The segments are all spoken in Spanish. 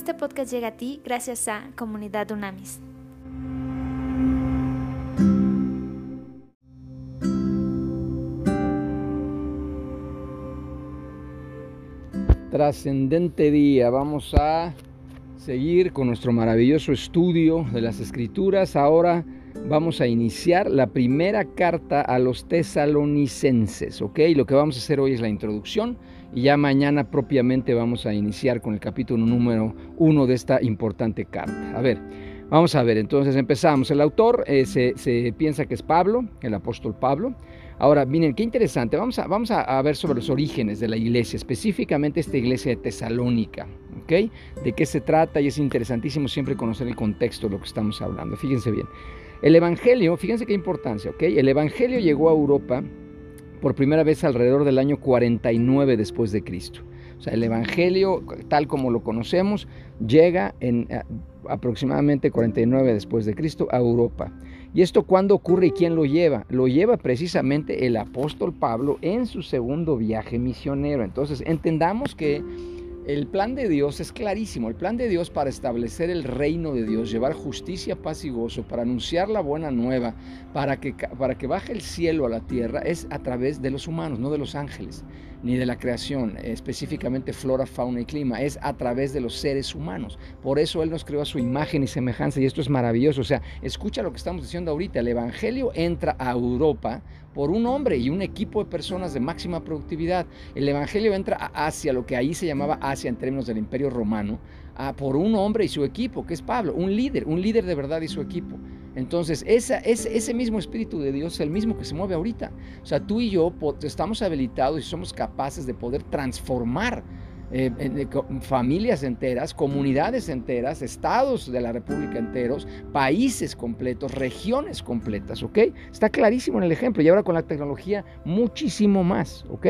Este podcast llega a ti gracias a Comunidad Unamis. Trascendente día, vamos a seguir con nuestro maravilloso estudio de las escrituras. Ahora vamos a iniciar la primera carta a los tesalonicenses, ¿ok? Lo que vamos a hacer hoy es la introducción y ya mañana propiamente vamos a iniciar con el capítulo número uno de esta importante carta. A ver, vamos a ver, entonces empezamos. El autor eh, se, piensa que es Pablo, el apóstol Pablo. Ahora, miren, qué interesante. Vamos a, vamos a, ver sobre los orígenes de la iglesia, específicamente esta iglesia de Tesalónica. ¿ok? ¿De qué se trata? Y es interesantísimo siempre conocer el contexto de lo que estamos hablando. Fíjense bien. El Evangelio, fíjense qué importancia, ¿ok? El Evangelio llegó a Europa por primera vez alrededor del año 49 después de Cristo. O sea, el Evangelio, tal como lo conocemos, llega en eh, aproximadamente 49 después de Cristo a Europa. ¿Y esto cuándo ocurre y quién lo lleva? Lo lleva precisamente el apóstol Pablo en su segundo viaje misionero. Entonces, entendamos que el plan de Dios es clarísimo. El plan de Dios para establecer el reino de Dios, llevar justicia, paz y gozo, para anunciar la buena nueva, para que, para que baje el cielo a la tierra, es a través de los humanos, no de los ángeles ni de la creación, específicamente flora, fauna y clima, es a través de los seres humanos. Por eso Él nos creó a su imagen y semejanza y esto es maravilloso. O sea, escucha lo que estamos diciendo ahorita, el Evangelio entra a Europa por un hombre y un equipo de personas de máxima productividad. El Evangelio entra a Asia, lo que ahí se llamaba Asia en términos del Imperio Romano, por un hombre y su equipo, que es Pablo, un líder, un líder de verdad y su equipo. Entonces, esa, ese, ese mismo Espíritu de Dios es el mismo que se mueve ahorita. O sea, tú y yo estamos habilitados y somos capaces de poder transformar eh, familias enteras, comunidades enteras, estados de la República enteros, países completos, regiones completas, ¿ok? Está clarísimo en el ejemplo y ahora con la tecnología muchísimo más, ¿ok?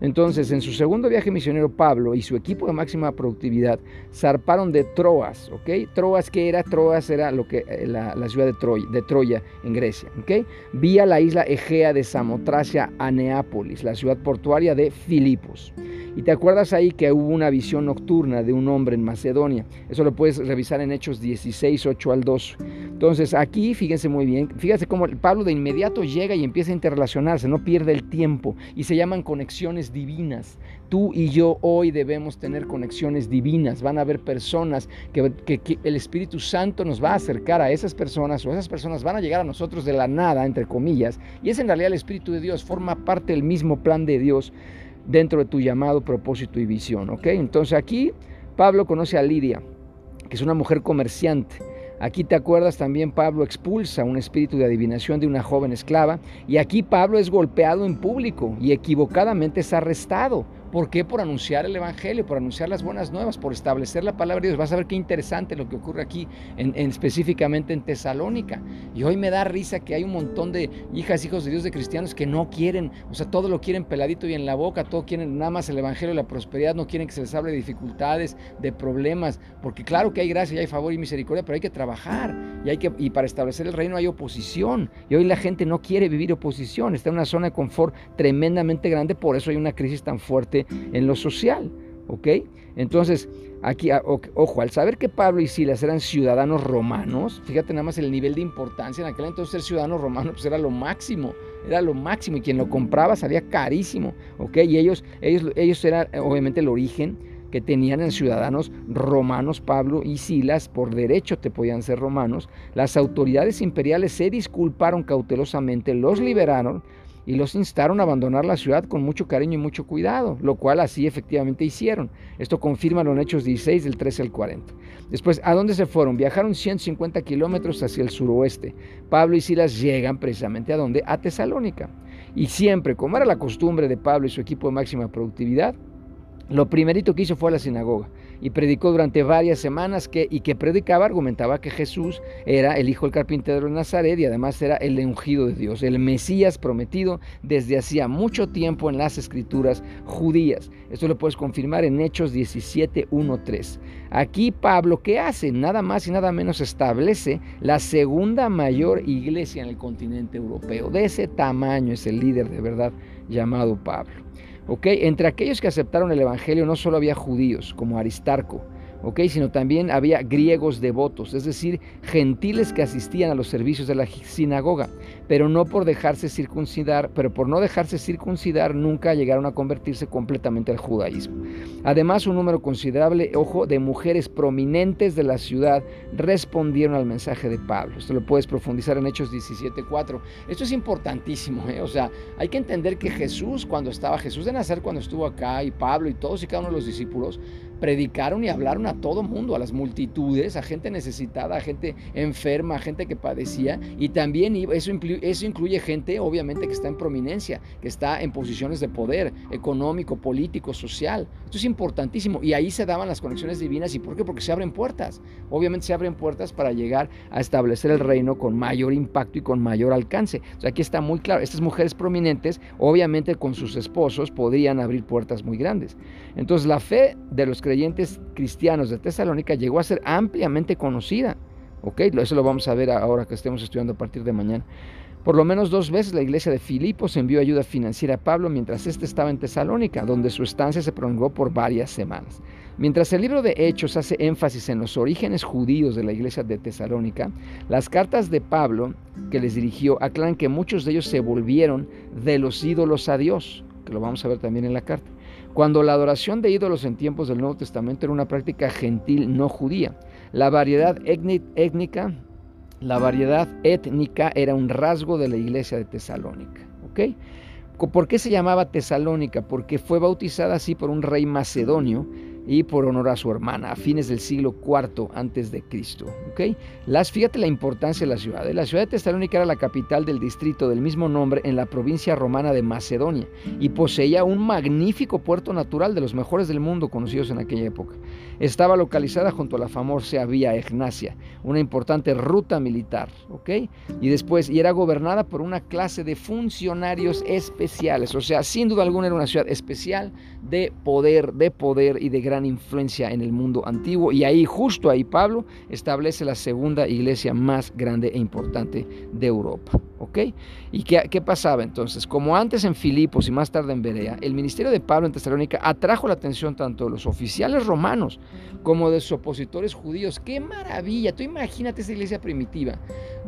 Entonces, en su segundo viaje misionero, Pablo y su equipo de máxima productividad zarparon de Troas, ¿ok? Troas, ¿qué era? Troas era lo que, eh, la, ciudad de Troya, de Troya en Grecia, ¿ok? Vía la isla Egea de Samotracia a Neápolis, la ciudad portuaria de Filipos. Y te acuerdas ahí que hubo una visión nocturna de un hombre en Macedonia. Eso lo puedes revisar en Hechos 16, 8 al 2. Entonces aquí, fíjense muy bien, fíjense cómo Pablo de inmediato llega y empieza a interrelacionarse, no pierde el tiempo y se llaman conexiones divinas. Tú y yo hoy debemos tener conexiones divinas. Van a haber personas que, el Espíritu Santo nos va a acercar a esas personas o esas personas van a llegar a nosotros de la nada, entre comillas. Y es en realidad el Espíritu de Dios, forma parte del mismo plan de Dios dentro de tu llamado, propósito y visión. ¿ok? Entonces aquí Pablo conoce a Lidia, que es una mujer comerciante. Aquí te acuerdas también Pablo expulsa un espíritu de adivinación de una joven esclava y aquí Pablo es golpeado en público y equivocadamente es arrestado. ¿Por qué? Por anunciar el Evangelio, por anunciar las buenas nuevas, por establecer la palabra de Dios. Vas a ver qué interesante lo que ocurre aquí, en, específicamente en Tesalónica. Y hoy me da risa que hay un montón de hijas, hijos de Dios, de cristianos que no quieren, o sea, todo lo quieren peladito y en la boca, todo quieren nada más el Evangelio y la prosperidad, no quieren que se les hable de dificultades, de problemas, porque claro que hay gracia y hay favor y misericordia, pero hay que trabajar y, hay que, y para establecer el reino hay oposición. Y hoy la gente no quiere vivir oposición, está en una zona de confort tremendamente grande, por eso hay una crisis tan fuerte en lo social. ¿Ok? Entonces, aquí, ah, ojo, al saber que Pablo y Silas eran ciudadanos romanos, fíjate nada más el nivel de importancia. En aquel entonces ser ciudadano romano pues era lo máximo, era lo máximo y quien lo compraba salía carísimo. ¿Ok? Y ellos, ellos, ellos eran obviamente el origen que tenían en ciudadanos romanos Pablo y Silas, por derecho te podían ser romanos, las autoridades imperiales se disculparon cautelosamente, los liberaron, y los instaron a abandonar la ciudad con mucho cariño y mucho cuidado, lo cual así efectivamente hicieron. Esto confirma los Hechos 16 del 13 al 40. Después, ¿a dónde se fueron? Viajaron 150 kilómetros hacia el suroeste. Pablo y Silas llegan precisamente a dónde? A Tesalónica. Y siempre, como era la costumbre de Pablo y su equipo de máxima productividad, lo primerito que hizo fue a la sinagoga y predicó durante varias semanas que, y que predicaba, argumentaba que Jesús era el hijo del carpintero de Nazaret y además era el ungido de Dios, el Mesías prometido desde hacía mucho tiempo en las escrituras judías. Esto lo puedes confirmar en Hechos 17, 1, 3. Aquí Pablo, ¿qué hace? Nada más y nada menos establece la segunda mayor iglesia en el continente europeo. De ese tamaño es el líder de verdad llamado Pablo. Entre aquellos que aceptaron el Evangelio no solo había judíos, como Aristarco, Sino también había griegos devotos, es decir, gentiles que asistían a los servicios de la sinagoga, pero no por dejarse circuncidar, pero por no dejarse circuncidar nunca llegaron a convertirse completamente al judaísmo. Además, un número considerable, ojo, de mujeres prominentes de la ciudad respondieron al mensaje de Pablo. Esto lo puedes profundizar en Hechos 17:4. Esto es importantísimo, ¿eh? o sea, hay que entender que Jesús, cuando estaba Jesús de Nazaret, cuando estuvo acá, y Pablo y todos y cada uno de los discípulos, predicaron y hablaron a todo mundo, a las multitudes, a gente necesitada, a gente enferma, a gente que padecía. Y también eso incluye, eso incluye gente, obviamente, que está en prominencia, que está en posiciones de poder económico, político, social. Esto es importantísimo. Y ahí se daban las conexiones divinas. ¿Y por qué? Porque se abren puertas. Obviamente se abren puertas para llegar a establecer el reino con mayor impacto y con mayor alcance. O sea, aquí está muy claro. Estas mujeres prominentes, obviamente con sus esposos, podrían abrir puertas muy grandes. Entonces, la fe de los creyentes cristianos de Tesalónica llegó a ser ampliamente conocida. ¿ok? Eso lo vamos a ver ahora que estemos estudiando a partir de mañana. Por lo menos dos veces la iglesia de Filipos envió ayuda financiera a Pablo mientras éste estaba en Tesalónica, donde su estancia se prolongó por varias semanas. Mientras el libro de Hechos hace énfasis en los orígenes judíos de la iglesia de Tesalónica, las cartas de Pablo que les dirigió aclaran que muchos de ellos se volvieron de los ídolos a Dios, que lo vamos a ver también en la carta cuando la adoración de ídolos en tiempos del Nuevo Testamento era una práctica gentil no judía. La variedad étnica, la variedad étnica era un rasgo de la iglesia de Tesalónica. ¿Por qué se llamaba Tesalónica? Porque fue bautizada así por un rey macedonio y por honor a su hermana a fines del siglo IV antes de Cristo. ¿okay? Las, fíjate la importancia de la ciudad. ¿eh? La ciudad de Tesalónica era la capital del distrito del mismo nombre en la provincia romana de Macedonia y poseía un magnífico puerto natural de los mejores del mundo conocidos en aquella época. Estaba localizada junto a la famosa vía Egnacia, una importante ruta militar, ¿ok? Y después, y era gobernada por una clase de funcionarios especiales, o sea, sin duda alguna era una ciudad especial de poder, de poder y de gran influencia en el mundo antiguo. Y ahí, justo ahí, Pablo establece la segunda iglesia más grande e importante de Europa. ¿Ok? ¿Y qué, pasaba entonces? Como antes en Filipos y más tarde en Berea, el ministerio de Pablo en Tesalónica atrajo la atención tanto de los oficiales romanos como de sus opositores judíos. ¡Qué maravilla! Tú imagínate esa iglesia primitiva,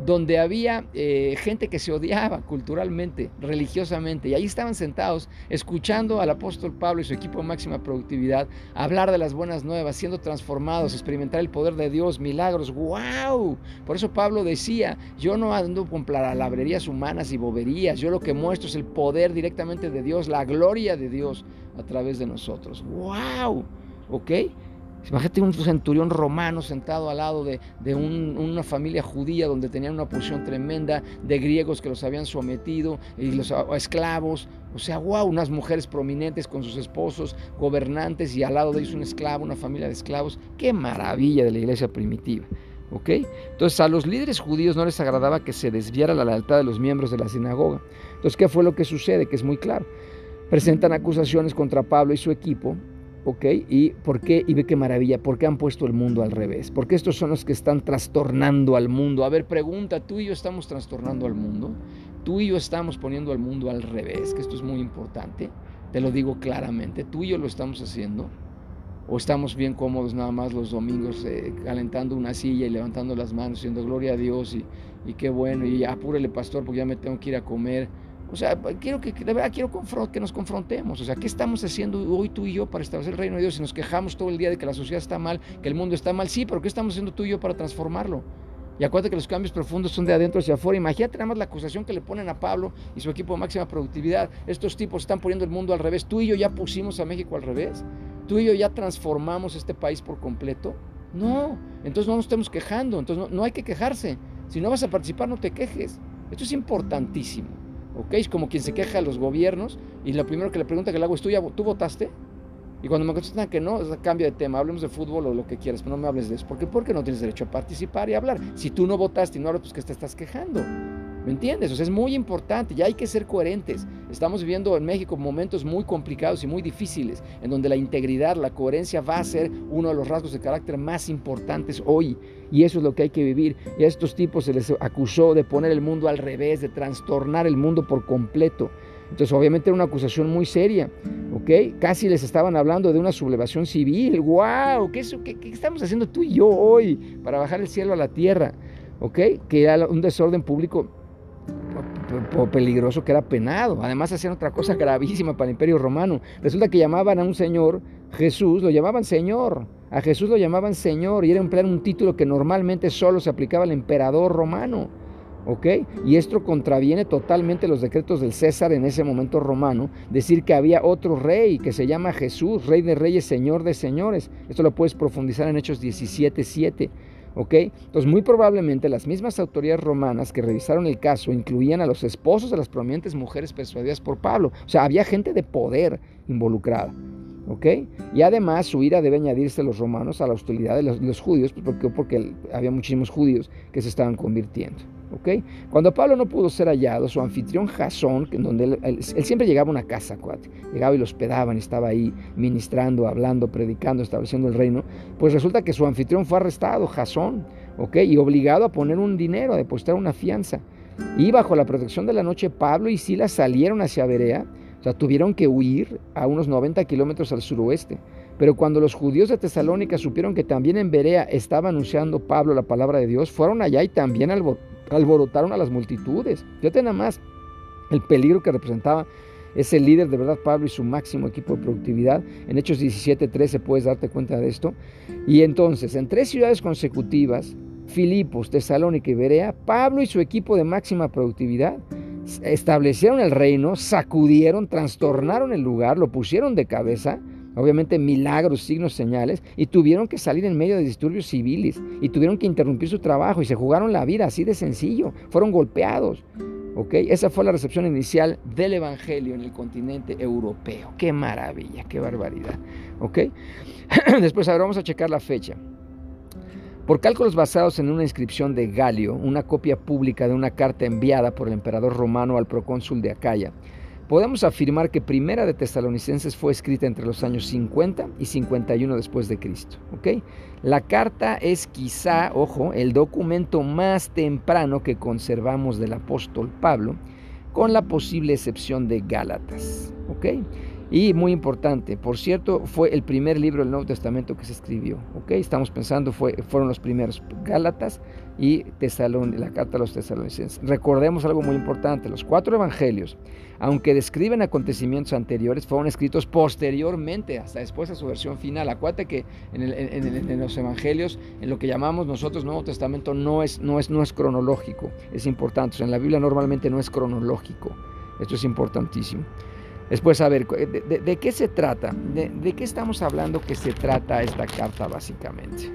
donde había eh, gente que se odiaba culturalmente, religiosamente, y ahí estaban sentados escuchando al apóstol Pablo y su equipo de máxima productividad hablar de las buenas nuevas, siendo transformados, experimentar el poder de Dios, milagros. ¡Wow! Por eso Pablo decía, yo no ando con humanas y boberías, yo lo que muestro es el poder directamente de Dios, la gloria de Dios a través de nosotros. ¡Wow! ¿Ok? Imagínate un centurión romano sentado al lado de, una familia judía donde tenían una posición tremenda, de griegos que los habían sometido y los esclavos. O sea, wow, unas mujeres prominentes con sus esposos, gobernantes y al lado de ellos un esclavo, una familia de esclavos. Qué maravilla de la iglesia primitiva. ¿Ok? Entonces a los líderes judíos no les agradaba que se desviara la lealtad de los miembros de la sinagoga. Entonces, ¿qué fue lo que sucede? Que es muy claro. Presentan acusaciones contra Pablo y su equipo ¿ok? ¿Y por qué? Y ve qué maravilla, ¿por qué han puesto el mundo al revés? Porque estos son los que están trastornando al mundo. A ver, pregunta, ¿tú y yo estamos trastornando al mundo? ¿Tú y yo estamos poniendo al mundo al revés? Que esto es muy importante, te lo digo claramente, ¿tú y yo lo estamos haciendo? ¿O estamos bien cómodos nada más los domingos eh, calentando una silla y levantando las manos, diciendo gloria a Dios y, y qué bueno, y apúrele pastor porque ya me tengo que ir a comer? O sea, quiero que, de verdad quiero que nos confrontemos. O sea, ¿qué estamos haciendo hoy tú y yo para establecer el reino de Dios? Si nos quejamos todo el día de que la sociedad está mal, que el mundo está mal, sí, pero ¿qué estamos haciendo tú y yo para transformarlo? Y acuérdate que los cambios profundos son de adentro hacia afuera. Imagínate nada la acusación que le ponen a Pablo y su equipo de máxima productividad. Estos tipos están poniendo el mundo al revés. Tú y yo ya pusimos a México al revés. Tú y yo ya transformamos este país por completo. No, entonces no nos estemos quejando. Entonces no, no hay que quejarse. Si no vas a participar, no te quejes. Esto es importantísimo. ¿ok? Es como quien se queja a los gobiernos y lo primero que le pregunta que le hago es, ¿tú, ya, ¿tú votaste? Y cuando me contestan que no, cambia de tema, hablemos de fútbol o lo que quieras, pero no me hables de eso. ¿Por qué? Porque no tienes derecho a participar y hablar. Si tú no votaste y no hablas, pues que te estás quejando. ¿Me entiendes? O sea, es muy importante, ya hay que ser coherentes. Estamos viviendo en México momentos muy complicados y muy difíciles, en donde la integridad, la coherencia va a ser uno de los rasgos de carácter más importantes hoy. Y eso es lo que hay que vivir. Y a estos tipos se les acusó de poner el mundo al revés, de trastornar el mundo por completo. Entonces, obviamente era una acusación muy seria, ¿ok? Casi les estaban hablando de una sublevación civil. ¡Wow! ¿Qué, qué estamos haciendo tú y yo hoy para bajar el cielo a la tierra? ¿Ok? Que era un desorden público peligroso que era penado. Además hacían otra cosa gravísima para el imperio romano. Resulta que llamaban a un señor Jesús, lo llamaban Señor. A Jesús lo llamaban Señor y era emplear un título que normalmente solo se aplicaba al emperador romano. ¿Ok? Y esto contraviene totalmente los decretos del César en ese momento romano, decir que había otro rey que se llama Jesús, rey de reyes, señor de señores. Esto lo puedes profundizar en Hechos 17, 7. ¿Ok? Entonces, muy probablemente las mismas autoridades romanas que revisaron el caso incluían a los esposos de las prominentes mujeres persuadidas por Pablo. O sea, había gente de poder involucrada. ¿Ok? Y además su ira debe añadirse a los romanos a la hostilidad de los, judíos, porque, porque había muchísimos judíos que se estaban convirtiendo. Cuando Pablo no pudo ser hallado, su anfitrión Jasón, en donde él, siempre llegaba a una casa, llegaba y lo hospedaban estaba ahí ministrando, hablando, predicando, estableciendo el reino, pues resulta que su anfitrión fue arrestado, Jasón, y obligado a poner un dinero, a depositar una fianza. Y bajo la protección de la noche, Pablo y Silas salieron hacia Berea, o sea, tuvieron que huir a unos 90 kilómetros al suroeste. Pero cuando los judíos de Tesalónica supieron que también en Berea estaba anunciando Pablo la palabra de Dios, fueron allá y también alborotaron a las multitudes. Fíjate nada más el peligro que representaba ese líder de verdad Pablo y su máximo equipo de productividad. En Hechos 17, 13 puedes darte cuenta de esto. Y entonces, en tres ciudades consecutivas, Filipos, Tesalónica y Berea, Pablo y su equipo de máxima productividad establecieron el reino, sacudieron, trastornaron el lugar, lo pusieron de cabeza obviamente milagros, signos, señales, y tuvieron que salir en medio de disturbios civiles, y tuvieron que interrumpir su trabajo, y se jugaron la vida así de sencillo, fueron golpeados. ¿ok? Esa fue la recepción inicial del Evangelio en el continente europeo. Qué maravilla, qué barbaridad. ¿ok? Después, ahora vamos a checar la fecha. Por cálculos basados en una inscripción de Galio, una copia pública de una carta enviada por el emperador romano al procónsul de Acaya, podemos afirmar que Primera de Tesalonicenses fue escrita entre los años 50 y 51 después de Cristo. La carta es quizá, ojo, el documento más temprano que conservamos del apóstol Pablo, con la posible excepción de Gálatas. Y muy importante, por cierto, fue el primer libro del Nuevo Testamento que se escribió. ¿ok? Estamos pensando, fue, fueron los primeros Gálatas y Tesalón, la carta a los tesalonicenses. Recordemos algo muy importante, los cuatro evangelios, aunque describen acontecimientos anteriores, fueron escritos posteriormente, hasta después de su versión final. Acuérdate que en, los evangelios, en lo que llamamos nosotros Nuevo Testamento, no es, no es, no es cronológico, es importante. en la Biblia normalmente no es cronológico. Esto es importantísimo. Después, a ver, ¿de, qué se trata? De, qué estamos hablando que se trata esta carta básicamente?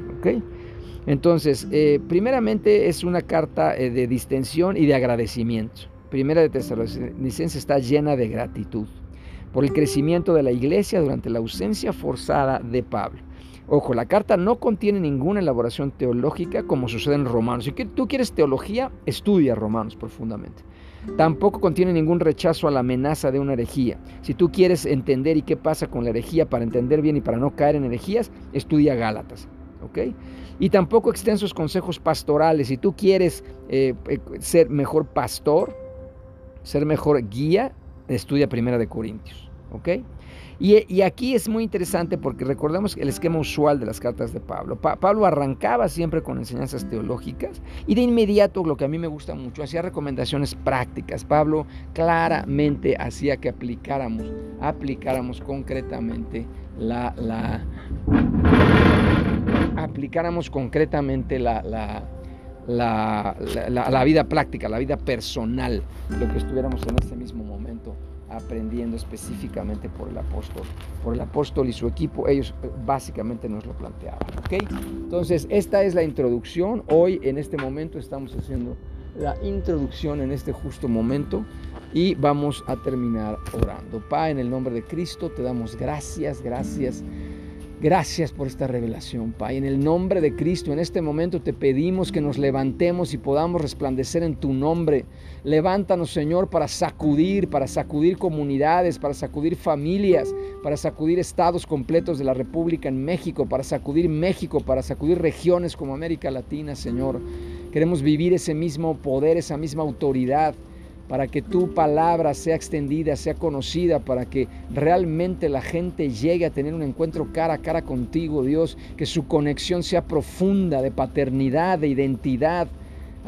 Entonces, eh, primeramente es una carta eh, de distensión y de agradecimiento. Primera de Tesalonicenses está llena de gratitud por el crecimiento de la iglesia durante la ausencia forzada de Pablo. Ojo, la carta no contiene ninguna elaboración teológica como sucede en Romanos. Si tú quieres teología, estudia Romanos profundamente. Tampoco contiene ningún rechazo a la amenaza de una herejía. Si tú quieres entender y qué pasa con la herejía para entender bien y para no caer en herejías, estudia Gálatas. ¿ok? Y tampoco extensos consejos pastorales. Si tú quieres eh, eh, ser mejor pastor, ser mejor guía, estudia Primera de Corintios. ¿ok? Y, aquí es muy interesante porque recordemos el esquema usual de las cartas de Pablo. Pablo arrancaba siempre con enseñanzas teológicas y de inmediato, lo que a mí me gusta mucho, hacía recomendaciones prácticas. Pablo claramente hacía que aplicáramos, aplicáramos concretamente la, la aplicáramos concretamente la, la la, la, vida práctica, la vida personal, lo que estuviéramos en ese mismo aprendiendo específicamente por el apóstol. Por el apóstol y su equipo, ellos eh, básicamente nos lo planteaban. Entonces, esta es la introducción. Hoy, en este momento, estamos haciendo la introducción en este justo momento y vamos a terminar orando. Pa, en el nombre de Cristo, te damos gracias, gracias Gracias por esta revelación, Pai. En el nombre de Cristo, en este momento te pedimos que nos levantemos y podamos resplandecer en tu nombre. Levántanos, Señor, para sacudir, para sacudir comunidades, para sacudir familias, para sacudir estados completos de la República en México, para sacudir México, para sacudir regiones como América Latina, Señor. Queremos vivir ese mismo poder, esa misma autoridad para que tu palabra sea extendida, sea conocida, para que realmente la gente llegue a tener un encuentro cara a cara contigo, Dios, que su conexión sea profunda de paternidad, de identidad.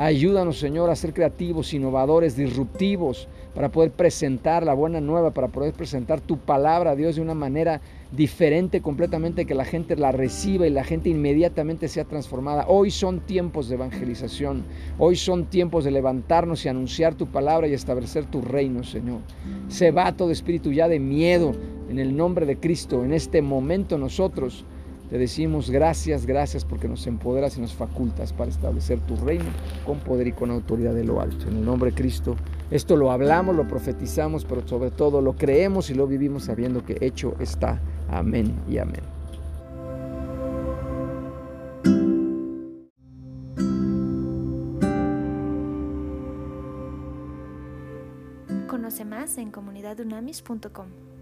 Ayúdanos, Señor, a ser creativos, innovadores, disruptivos, para poder presentar la buena nueva, para poder presentar tu palabra, Dios, de una manera diferente completamente, que la gente la reciba y la gente inmediatamente sea transformada. Hoy son tiempos de evangelización, hoy son tiempos de levantarnos y anunciar tu palabra y establecer tu reino, Señor. Se va todo espíritu ya de miedo en el nombre de Cristo. En este momento nosotros te decimos gracias, gracias porque nos empoderas y nos facultas para establecer tu reino con poder y con autoridad de lo alto. En el nombre de Cristo, esto lo hablamos, lo profetizamos, pero sobre todo lo creemos y lo vivimos sabiendo que hecho está. Amén y amén. Conoce más en comunidadunamis.com.